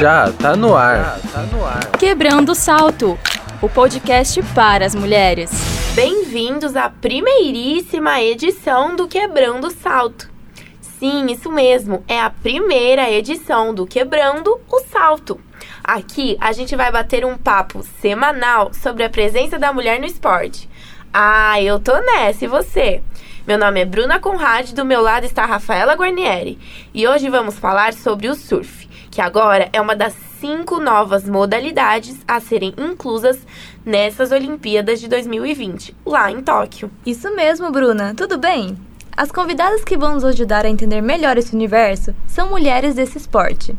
Já tá no ar. Já tá no ar. Quebrando o salto, o podcast para as mulheres. Bem-vindos à primeiríssima edição do Quebrando o Salto. Sim, isso mesmo, é a primeira edição do Quebrando o Salto. Aqui a gente vai bater um papo semanal sobre a presença da mulher no esporte. Ah, eu tô nessa, e você? Meu nome é Bruna Conrad, do meu lado está Rafaela Guarnieri. E hoje vamos falar sobre o surf, que agora é uma das cinco novas modalidades a serem inclusas nessas Olimpíadas de 2020, lá em Tóquio. Isso mesmo, Bruna. Tudo bem? As convidadas que vão nos ajudar a entender melhor esse universo são mulheres desse esporte.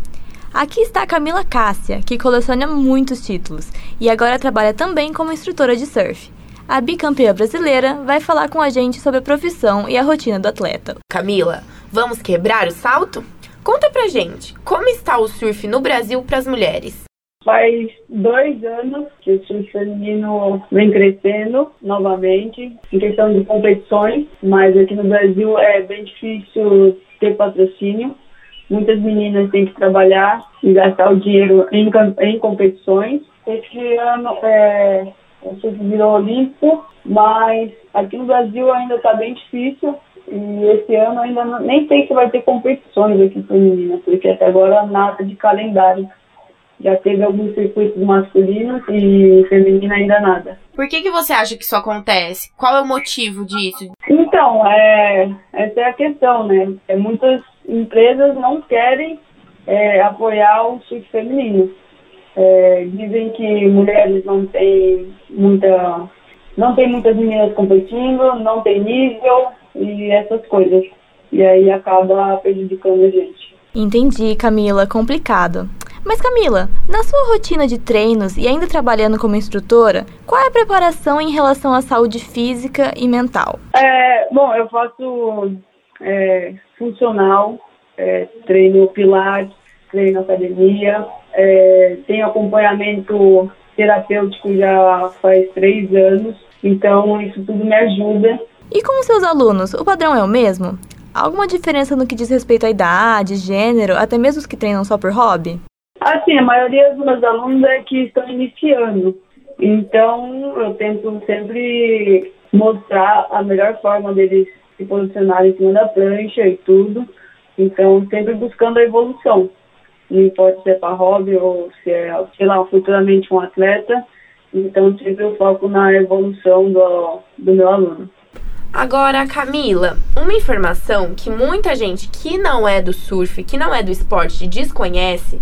Aqui está a Camila Cássia, que coleciona muitos títulos e agora trabalha também como instrutora de surf a bicampeã brasileira vai falar com a gente sobre a profissão e a rotina do atleta. Camila, vamos quebrar o salto? Conta pra gente, como está o surf no Brasil para as mulheres? Faz dois anos que o surf feminino vem crescendo novamente em questão de competições, mas aqui no Brasil é bem difícil ter patrocínio. Muitas meninas têm que trabalhar e gastar o dinheiro em, em competições. Esse ano é, o surf virou olímpico, mas aqui no Brasil ainda está bem difícil e esse ano ainda não, nem sei se vai ter competições aqui femininas, porque até agora nada de calendário. Já teve alguns circuitos masculinos e feminina ainda nada. Por que, que você acha que isso acontece? Qual é o motivo disso? Então, é, essa é a questão, né? É, muitas empresas não querem é, apoiar o surf feminino. É, dizem que mulheres não têm muita. não tem muitas meninas competindo, não tem nível e essas coisas. E aí acaba prejudicando a gente. Entendi, Camila, complicado. Mas Camila, na sua rotina de treinos e ainda trabalhando como instrutora, qual é a preparação em relação à saúde física e mental? É, bom, eu faço é, funcional, é, treino pilates, treino academia, é, tenho acompanhamento terapêutico já faz três anos, então isso tudo me ajuda. E com os seus alunos, o padrão é o mesmo? Alguma diferença no que diz respeito à idade, gênero, até mesmo os que treinam só por hobby? Assim, a maioria dos meus alunos é que estão iniciando. Então, eu tento sempre mostrar a melhor forma deles se posicionarem em cima da prancha e tudo. Então, sempre buscando a evolução não importa se é para hobby ou se é, sei lá, futuramente um atleta. Então, sempre eu foco na evolução do, do meu aluno. Agora, Camila, uma informação que muita gente que não é do surf, que não é do esporte, desconhece,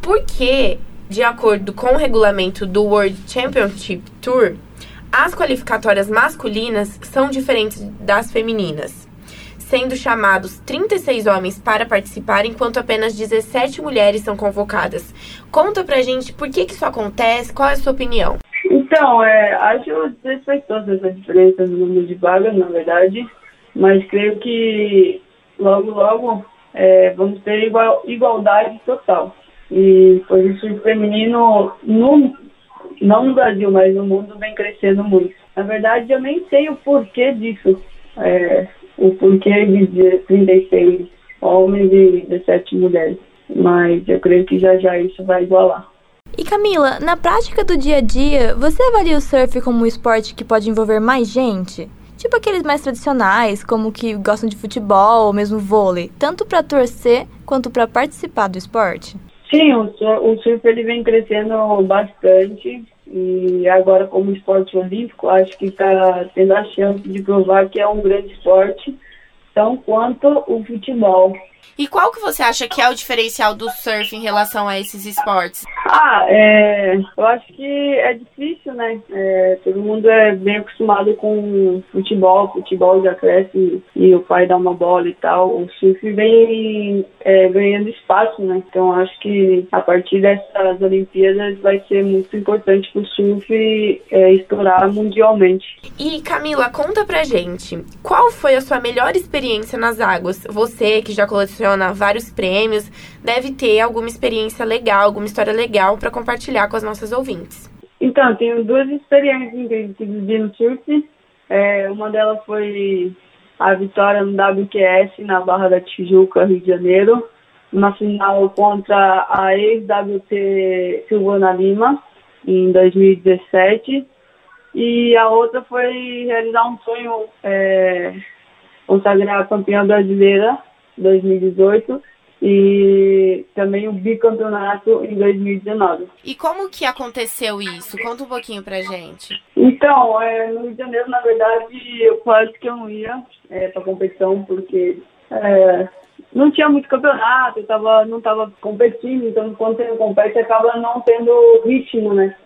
porque, de acordo com o regulamento do World Championship Tour, as qualificatórias masculinas são diferentes das femininas sendo chamados 36 homens para participar, enquanto apenas 17 mulheres são convocadas. Conta pra gente por que, que isso acontece, qual é a sua opinião? Então, é, acho desrespeitosa essa diferença no número de vagas, na verdade, mas creio que logo, logo é, vamos ter igual, igualdade total. E por isso o feminino, no, não no Brasil, mas no mundo, vem crescendo muito. Na verdade, eu nem sei o porquê disso. É, o porquê de 36 homens e 17 mulheres. Mas eu creio que já já isso vai igualar. E Camila, na prática do dia a dia, você avalia o surf como um esporte que pode envolver mais gente? Tipo aqueles mais tradicionais, como que gostam de futebol ou mesmo vôlei, tanto para torcer quanto para participar do esporte? Sim, o o surf ele vem crescendo bastante e agora, como esporte olímpico, acho que está tendo a chance de provar que é um grande esporte, tão quanto o futebol. E qual que você acha que é o diferencial do surf em relação a esses esportes? Ah, é, eu acho que é difícil, né? É, todo mundo é bem acostumado com futebol, futebol já cresce e o pai dá uma bola e tal. O surf vem é, ganhando espaço, né? Então acho que a partir dessas Olimpíadas vai ser muito importante para o surf é, estourar mundialmente. E Camila, conta pra gente, qual foi a sua melhor experiência nas águas? Você que já coleciona coleciona vários prêmios, deve ter alguma experiência legal, alguma história legal para compartilhar com as nossas ouvintes. Então, tenho duas experiências que vivi no. É, uma delas foi a vitória no WQS na Barra da Tijuca, Rio de Janeiro. na final contra a ex-WT Silvana Lima, em 2017. E a outra foi realizar um sonho, é, consagrar a campeã brasileira 2018 e também o bicampeonato em 2019. E como que aconteceu isso? Conta um pouquinho pra gente. Então, é, no Rio de Janeiro, na verdade, eu quase que eu não ia é, pra competição, porque é, não tinha muito campeonato, eu tava, não estava competindo, então quando você não compete, acaba não tendo ritmo, né?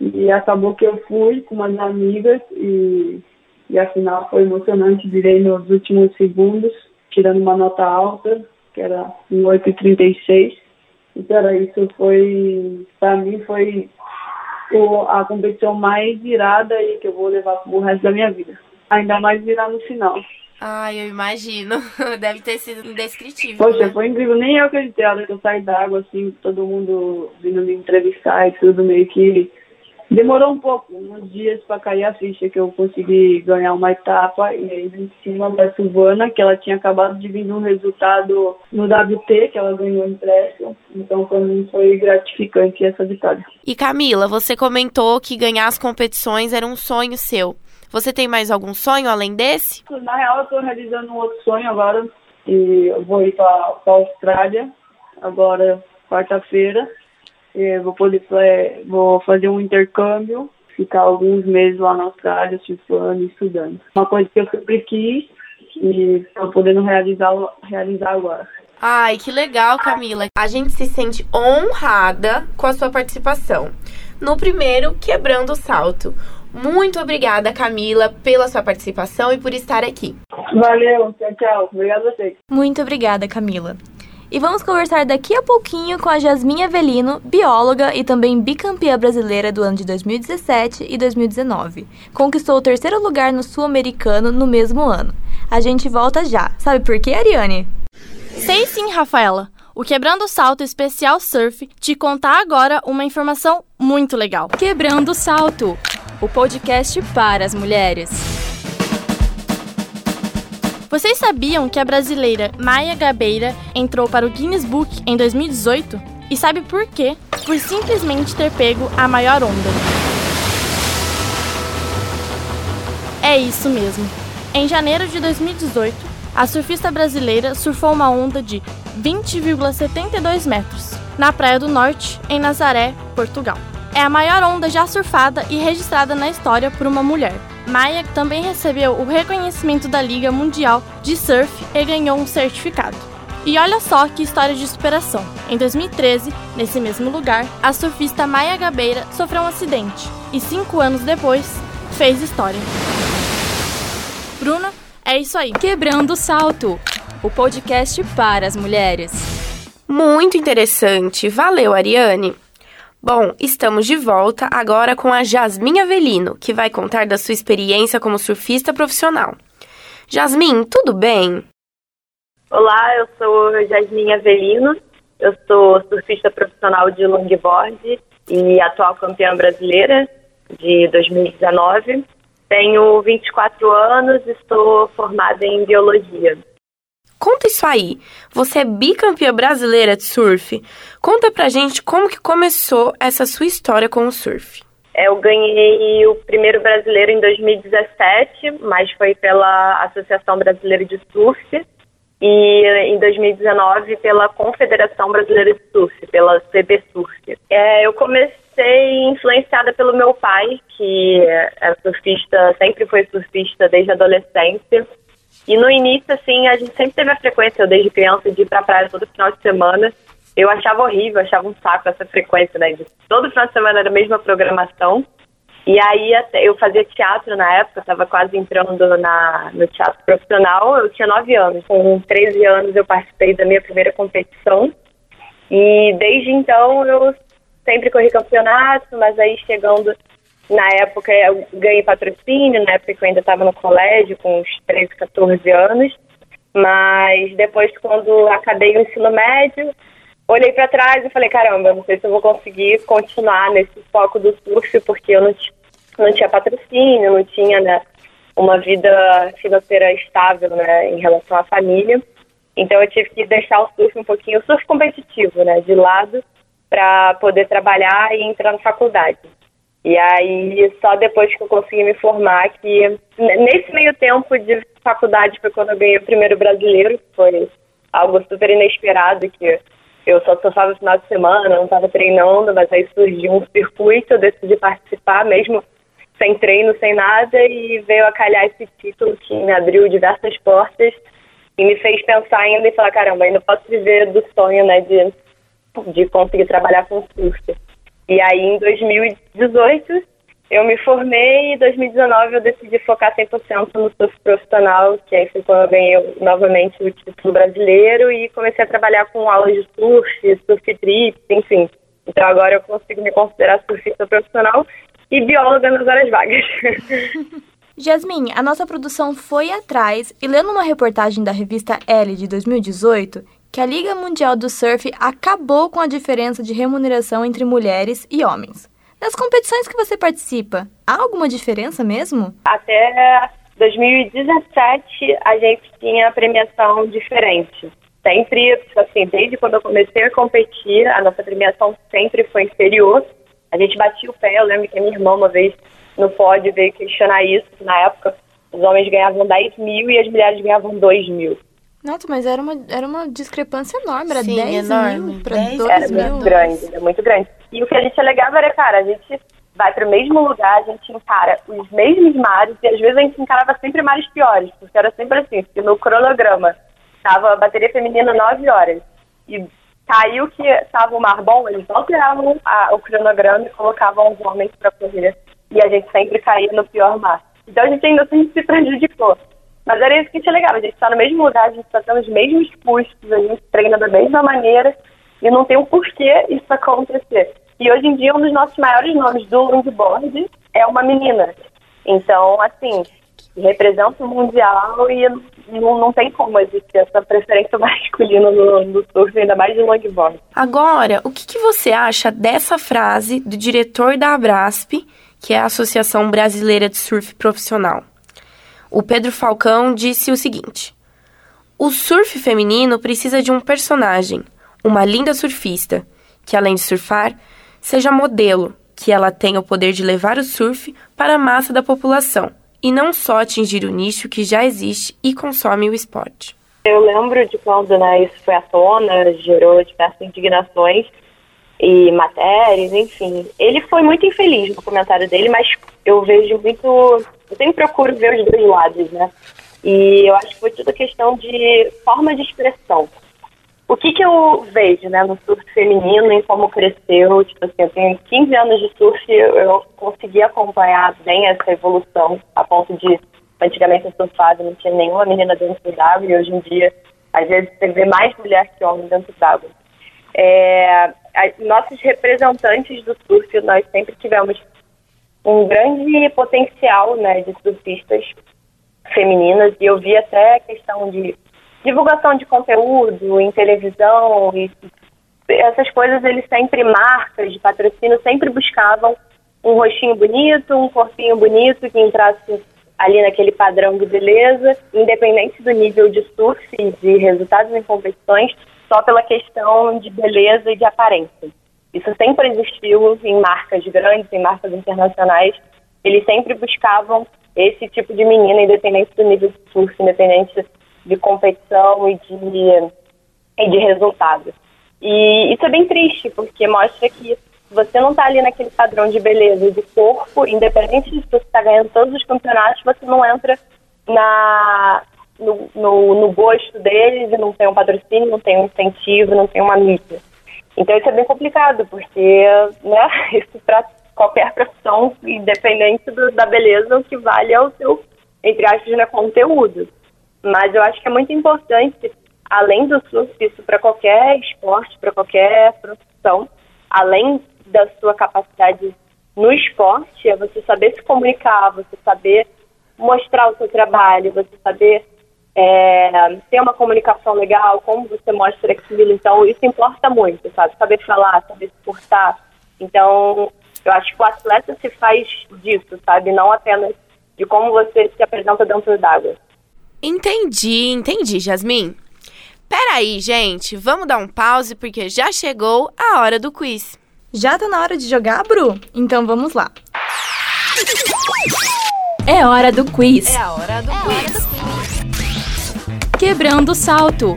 E acabou que eu fui com umas amigas e, e a final foi emocionante, virei nos últimos segundos, tirando uma nota alta, que era em 8,36. Então era isso, foi, para mim foi a competição mais virada e que eu vou levar pro resto da minha vida. Ainda mais virar no final. Ai, eu imagino. Deve ter sido indescritível. Poxa, né? foi incrível. Nem eu acreditei a hora que eu saí da água, assim, todo mundo vindo me entrevistar e tudo, meio que Demorou um pouco, uns dias para cair a ficha que eu consegui ganhar uma etapa e aí em cima da Silvana, que ela tinha acabado de vir um resultado no WT, que ela ganhou impresso. Então para mim foi gratificante essa vitória. E Camila, você comentou que ganhar as competições era um sonho seu. Você tem mais algum sonho além desse? Na real, eu estou realizando um outro sonho agora e eu vou ir para a Austrália agora quarta-feira vou poder é, vou fazer um intercâmbio, ficar alguns meses lá na Austrália, surfando e estudando. Uma coisa que eu sempre quis e estou podendo realizar, realizar agora. Ai, que legal, Camila. A gente se sente honrada com a sua participação. No primeiro, Quebrando o Salto. Muito obrigada, Camila, pela sua participação e por estar aqui. Valeu, tchau, tchau. Obrigada a você. Muito obrigada, Camila. E vamos conversar daqui a pouquinho com a Jasmin Avelino, bióloga e também bicampeã brasileira do ano de 2017 e 2019. Conquistou o terceiro lugar no Sul-Americano no mesmo ano. A gente volta já. Sabe por quê, Ariane? Sei sim, Rafaela. O Quebrando o Salto Especial Surf te contar agora uma informação muito legal. Quebrando o Salto, o podcast para as mulheres. Vocês sabiam que a brasileira Maia Gabeira entrou para o Guinness Book em 2018? E sabe por quê? Por simplesmente ter pego a maior onda. É isso mesmo. Em janeiro de 2018, a surfista brasileira surfou uma onda de 20,72 metros na Praia do Norte, em Nazaré, Portugal. É a maior onda já surfada e registrada na história por uma mulher. Maia também recebeu o reconhecimento da Liga Mundial de Surf e ganhou um certificado. E olha só que história de superação. Em 2013, nesse mesmo lugar, a surfista Maia Gabeira sofreu um acidente e cinco anos depois fez história. Bruna, é isso aí. Quebrando o Salto, o podcast para as mulheres. Muito interessante. Valeu, Ariane. Bom, estamos de volta agora com a Jasmin Avelino, que vai contar da sua experiência como surfista profissional. Jasmin, tudo bem? Olá, eu sou Jasmin Avelino, eu sou surfista profissional de longboard e atual campeã brasileira de 2019. Tenho 24 anos e estou formada em biologia. Conta isso aí. Você é bicampeã brasileira de surf. Conta pra gente como que começou essa sua história com o surf. Eu ganhei o primeiro brasileiro em 2017, mas foi pela Associação Brasileira de Surf. E em 2019 pela Confederação Brasileira de Surf, pela CB Surf. É, eu comecei influenciada pelo meu pai, que é surfista, sempre foi surfista desde a adolescência. E no início, assim, a gente sempre teve a frequência, eu desde criança, de ir pra praia todo final de semana. Eu achava horrível, achava um saco essa frequência, né? De todo final de semana era a mesma programação. E aí eu fazia teatro na época, estava quase entrando na, no teatro profissional, eu tinha 9 anos. Com 13 anos eu participei da minha primeira competição. E desde então eu sempre corri campeonato, mas aí chegando na época eu ganhei patrocínio, na época eu ainda estava no colégio, com uns 13, 14 anos. Mas depois, quando acabei o ensino médio, olhei para trás e falei: caramba, não sei se eu vou conseguir continuar nesse foco do surf, porque eu não, não tinha patrocínio, não tinha né, uma vida financeira estável né, em relação à família. Então eu tive que deixar o surf um pouquinho, o surf competitivo, né, de lado, para poder trabalhar e entrar na faculdade. E aí, só depois que eu consegui me formar, que nesse meio tempo de faculdade foi quando eu ganhei o primeiro brasileiro, foi algo super inesperado, que eu só surfava no final de semana, não estava treinando, mas aí surgiu um circuito, eu decidi participar mesmo sem treino, sem nada, e veio a calhar esse título que me abriu diversas portas e me fez pensar ainda e falar, caramba, ainda posso viver do sonho, né, de, de conseguir trabalhar com surf. E aí, em 2018, eu me formei e em 2019 eu decidi focar 100% no surf profissional, que aí foi quando eu ganhei novamente o título brasileiro e comecei a trabalhar com aulas de surf, surf trips, enfim. Então agora eu consigo me considerar surfista profissional e bióloga nas horas vagas. Jasmine, a nossa produção foi atrás e lendo uma reportagem da revista Elle de 2018 que a Liga Mundial do Surf acabou com a diferença de remuneração entre mulheres e homens. Nas competições que você participa, há alguma diferença mesmo? Até 2017 a gente tinha premiação diferente. Sempre, assim, desde quando eu comecei a competir, a nossa premiação sempre foi inferior. A gente batia o pé, eu lembro que a minha irmã uma vez no pódio veio questionar isso, na época os homens ganhavam 10 mil e as mulheres ganhavam 2 mil. Nossa, mas era uma, era uma discrepância enorme, era Sim, 10 enorme. mil para 10 2 Era mil. muito grande, era muito grande. E o que a gente alegava era, cara, a gente vai para o mesmo lugar, a gente encara os mesmos mares e às vezes a gente encarava sempre mares piores, porque era sempre assim, porque no cronograma tava a bateria feminina 9 horas e caiu que tava o mar bom, eles alteravam a, o cronograma e colocavam os homens para correr e a gente sempre caía no pior mar. Então a gente ainda sempre se prejudicou. Mas era isso que a gente alegava, a gente está no mesmo lugar, a gente está tendo os mesmos custos, a gente treina da mesma maneira e não tem um porquê isso acontecer. E hoje em dia, um dos nossos maiores nomes do longboard é uma menina. Então, assim, representa o mundial e não, não tem como existir essa preferência masculina no, no surf, ainda mais de longboard. Agora, o que, que você acha dessa frase do diretor da Abrasp, que é a Associação Brasileira de Surf Profissional? O Pedro Falcão disse o seguinte: O surf feminino precisa de um personagem, uma linda surfista, que além de surfar, seja modelo, que ela tenha o poder de levar o surf para a massa da população e não só atingir o nicho que já existe e consome o esporte. Eu lembro de quando né, isso foi à tona, gerou diversas indignações e matérias, enfim. Ele foi muito infeliz no comentário dele, mas eu vejo muito. Eu sempre procuro ver os dois lados, né? E eu acho que foi tudo questão de forma de expressão. O que, que eu vejo né, no surf feminino e como cresceu? Tipo assim, eu tenho 15 anos de surf eu, consegui acompanhar bem essa evolução, a ponto de, antigamente eu surfava não tinha nenhuma menina dentro d'água e hoje em dia, às vezes, você vê mais mulher que homem dentro d'água. É, nossos representantes do surf, nós sempre tivemos um grande potencial né, de surfistas femininas. E eu vi até a questão de divulgação de conteúdo em televisão e essas coisas eles sempre marcas de patrocínio sempre buscavam um rostinho bonito, um corpinho bonito que entrasse ali naquele padrão de beleza, independente do nível de surf e de resultados em competições, só pela questão de beleza e de aparência. Isso sempre existiu em marcas grandes, em marcas internacionais. Eles sempre buscavam esse tipo de menina, independente do nível de surf, independente de competição e de, e de resultado. E isso é bem triste, porque mostra que você não está ali naquele padrão de beleza de corpo, independente de se você está ganhando todos os campeonatos, você não entra na, no, no, no gosto deles e não tem um patrocínio, não tem um incentivo, não tem uma mídia. Então isso é bem complicado, porque né, isso para qualquer profissão, independente do, da beleza, o que vale é o seu, entre aspas, né, conteúdo. Mas eu acho que é muito importante, além do surf, isso para qualquer esporte, para qualquer profissão, além da sua capacidade no esporte, é você saber se comunicar, você saber mostrar o seu trabalho, você saber é, ter uma comunicação legal, como você mostra aquilo. Então, isso importa muito, sabe? Saber falar, saber se portar. Então, eu acho que o atleta se faz disso, sabe? Não apenas de como você se apresenta dentro d'água. Entendi, entendi, Jasmin. Peraí, gente, vamos dar um pause porque já chegou a hora do quiz. Já tá na hora de jogar, Bru? Então vamos lá. É hora do quiz. É a hora do quiz. Quebrando o salto.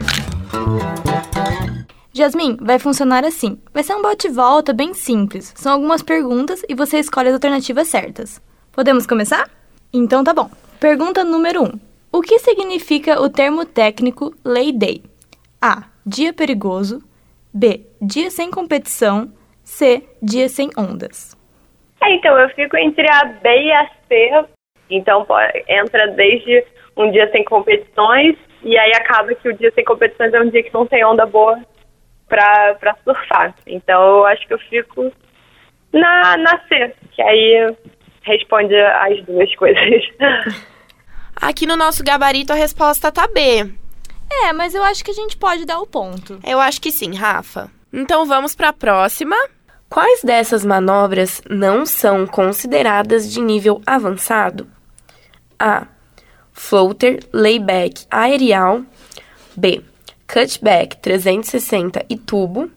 Jasmin, vai funcionar assim. Vai ser um bate-volta bem simples. São algumas perguntas e você escolhe as alternativas certas. Podemos começar? Então tá bom. Pergunta número 1. Um. O que significa o termo técnico Lay Day? A. Dia perigoso. B. Dia sem competição. C. Dia sem ondas. É, então, eu fico entre a B e a C. Então, entra desde um dia sem competições e aí acaba que o dia sem competições é um dia que não tem onda boa pra, pra surfar. Então, eu acho que eu fico na, na C, que aí responde as duas coisas. Aqui no nosso gabarito a resposta tá B. É, mas eu acho que a gente pode dar o ponto. Eu acho que sim, Rafa. Então vamos para a próxima. Quais dessas manobras não são consideradas de nível avançado? A. Floater, layback aerial. B. Cutback 360 e tubo.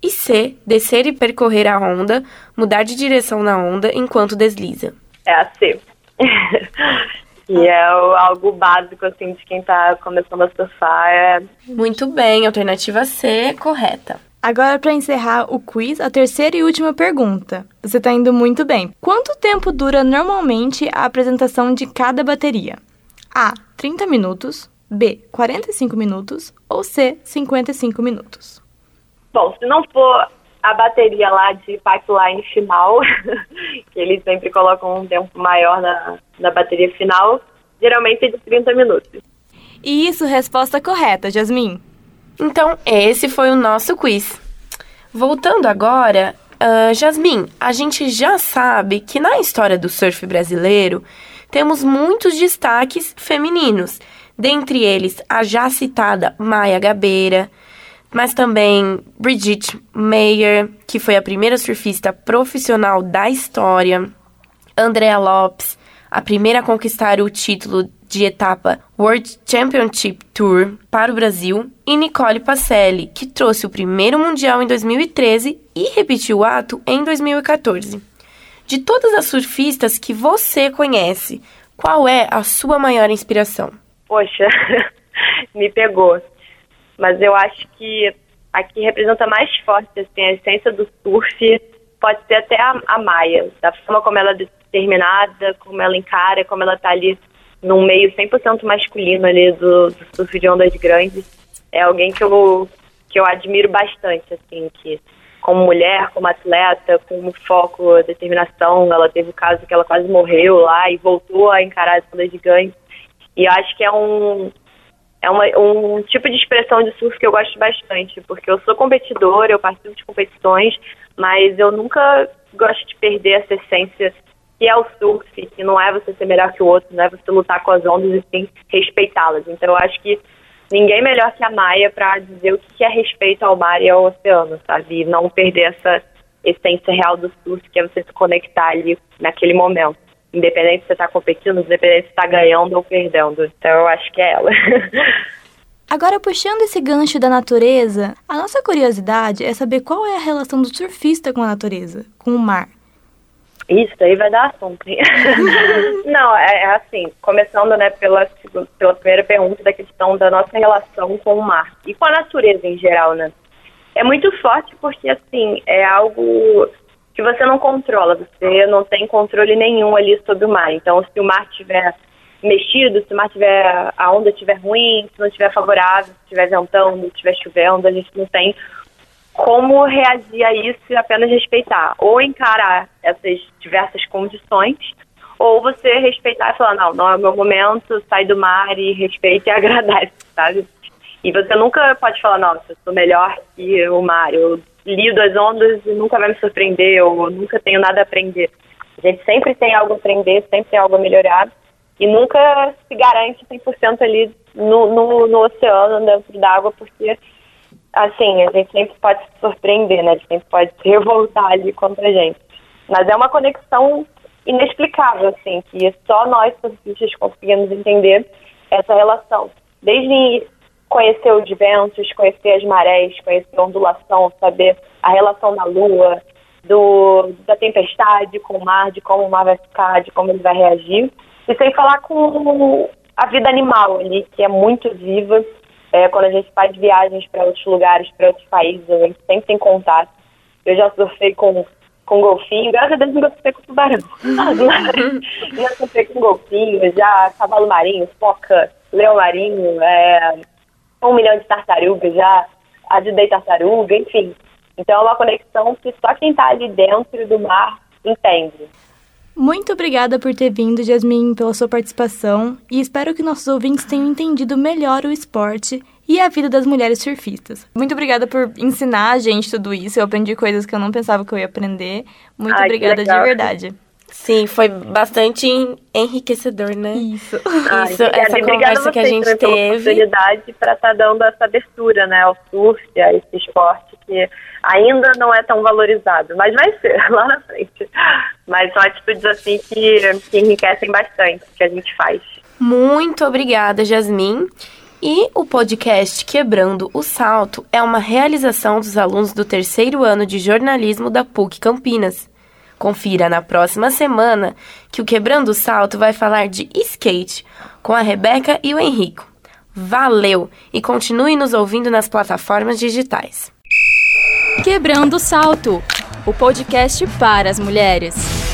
E C. Descer e percorrer a onda, mudar de direção na onda enquanto desliza. É a C. e é algo básico, assim, de quem tá começando a surfar. É... Muito bem, alternativa C correta. Agora, para encerrar o quiz, a terceira e última pergunta. Você está indo muito bem. Quanto tempo dura normalmente a apresentação de cada bateria? A. 30 minutos. B. 45 minutos. Ou C. 55 minutos. Bom, se não for a bateria lá de pipeline final, que eles sempre colocam um tempo maior na, na bateria final, geralmente é de 30 minutos. E isso, resposta correta, Jasmin. Então, esse foi o nosso quiz. Voltando agora, uh, Jasmin, a gente já sabe que na história do surf brasileiro temos muitos destaques femininos, dentre eles a já citada Maia Gabeira, mas também Brigitte Meyer, que foi a primeira surfista profissional da história, Andrea Lopes, a primeira a conquistar o título de etapa World Championship Tour para o Brasil, e Nicole Pacelli, que trouxe o primeiro Mundial em 2013 e repetiu o ato em 2014. De todas as surfistas que você conhece, qual é a sua maior inspiração? Poxa, me pegou. Mas eu acho que aqui representa mais forte assim, a essência do surf, pode ser até a, a Maia, da forma como ela é determinada, como ela encara, como ela está ali num meio 100% masculino ali do, do surf de ondas grandes. É alguém que eu, que eu admiro bastante, assim, que como mulher, como atleta, com foco, determinação, ela teve o caso que ela quase morreu lá e voltou a encarar as ondas gigantes. E acho que é um, é uma, um tipo de expressão de surf que eu gosto bastante, porque eu sou competidora, eu participo de competições, mas eu nunca gosto de perder essa essência que é o surf, que não é você ser melhor que o outro, não é você lutar com as ondas e sim respeitá-las. Então eu acho que ninguém melhor que a Maia para dizer o que é respeito ao mar e ao oceano, sabe? E não perder essa essência real do surf, que é você se conectar ali naquele momento. Independente se você está competindo, independente se está ganhando ou perdendo. Então eu acho que é ela. Agora, puxando esse gancho da natureza, a nossa curiosidade é saber qual é a relação do surfista com a natureza, com o mar. Isso aí vai dar assunto. Não, é, é, assim, começando né, pela, pela primeira pergunta da questão da nossa relação com o mar e com a natureza em geral, né? É muito forte porque, assim, é algo que você não controla, você não tem controle nenhum ali sobre o mar. Então, se o mar tiver mexido, se o mar tiver, a onda estiver ruim, se não estiver favorável, se estiver ventando, se estiver chovendo, a gente não tem como reagir a isso e apenas respeitar. Ou encarar essas diversas condições, ou você respeitar e falar, não, não é o meu momento, sai do mar e respeita e agradece, sabe? E você nunca pode falar, nossa, eu sou melhor que o mar, eu lido as ondas e nunca vai me surpreender, ou nunca tenho nada a aprender. A gente sempre tem algo a aprender, sempre tem algo a melhorar, e nunca se garante 100% ali no, no, no oceano, dentro d'água, porque assim, a gente sempre pode se surpreender, né? A gente sempre pode se revoltar ali contra a gente. Mas é uma conexão inexplicável, assim, que só nós, surfistas, conseguimos entender essa relação. Desde conhecer os ventos, conhecer as marés, conhecer a ondulação, saber a relação da lua, do, da tempestade com o mar, de como o mar vai ficar, de como ele vai reagir. E sem falar com a vida animal ali, que é muito viva. É, quando a gente faz viagens para outros lugares, para outros países, a gente sempre tem contato. Eu já surfei com, com golfinho, graças a Deus nunca surfei com tubarão. já surfei com golfinho, já cavalo marinho, foca, leão marinho, é, um milhão de tartarugas, já ajudei tartaruga, enfim. Então é uma conexão que só quem está ali dentro do mar entende. Muito obrigada por ter vindo, Jasmine, pela sua participação e espero que nossos ouvintes tenham entendido melhor o esporte e a vida das mulheres surfistas. Muito obrigada por ensinar a gente tudo isso. Eu aprendi coisas que eu não pensava que eu ia aprender. Muito Ai, obrigada de verdade. Sim, foi bastante enriquecedor, né? Isso. Ai, Isso, obrigada. essa obrigada conversa que a gente teve. oportunidade para estar dando essa abertura, né, ao surf, a esse esporte que ainda não é tão valorizado, mas vai ser lá na frente. Mas são atitudes assim que, que enriquecem bastante o que a gente faz. Muito obrigada, Jasmin. E o podcast Quebrando o Salto é uma realização dos alunos do terceiro ano de jornalismo da PUC Campinas. Confira na próxima semana que o Quebrando o Salto vai falar de skate com a Rebeca e o Henrico. Valeu! E continue nos ouvindo nas plataformas digitais. Quebrando o Salto, o podcast para as mulheres.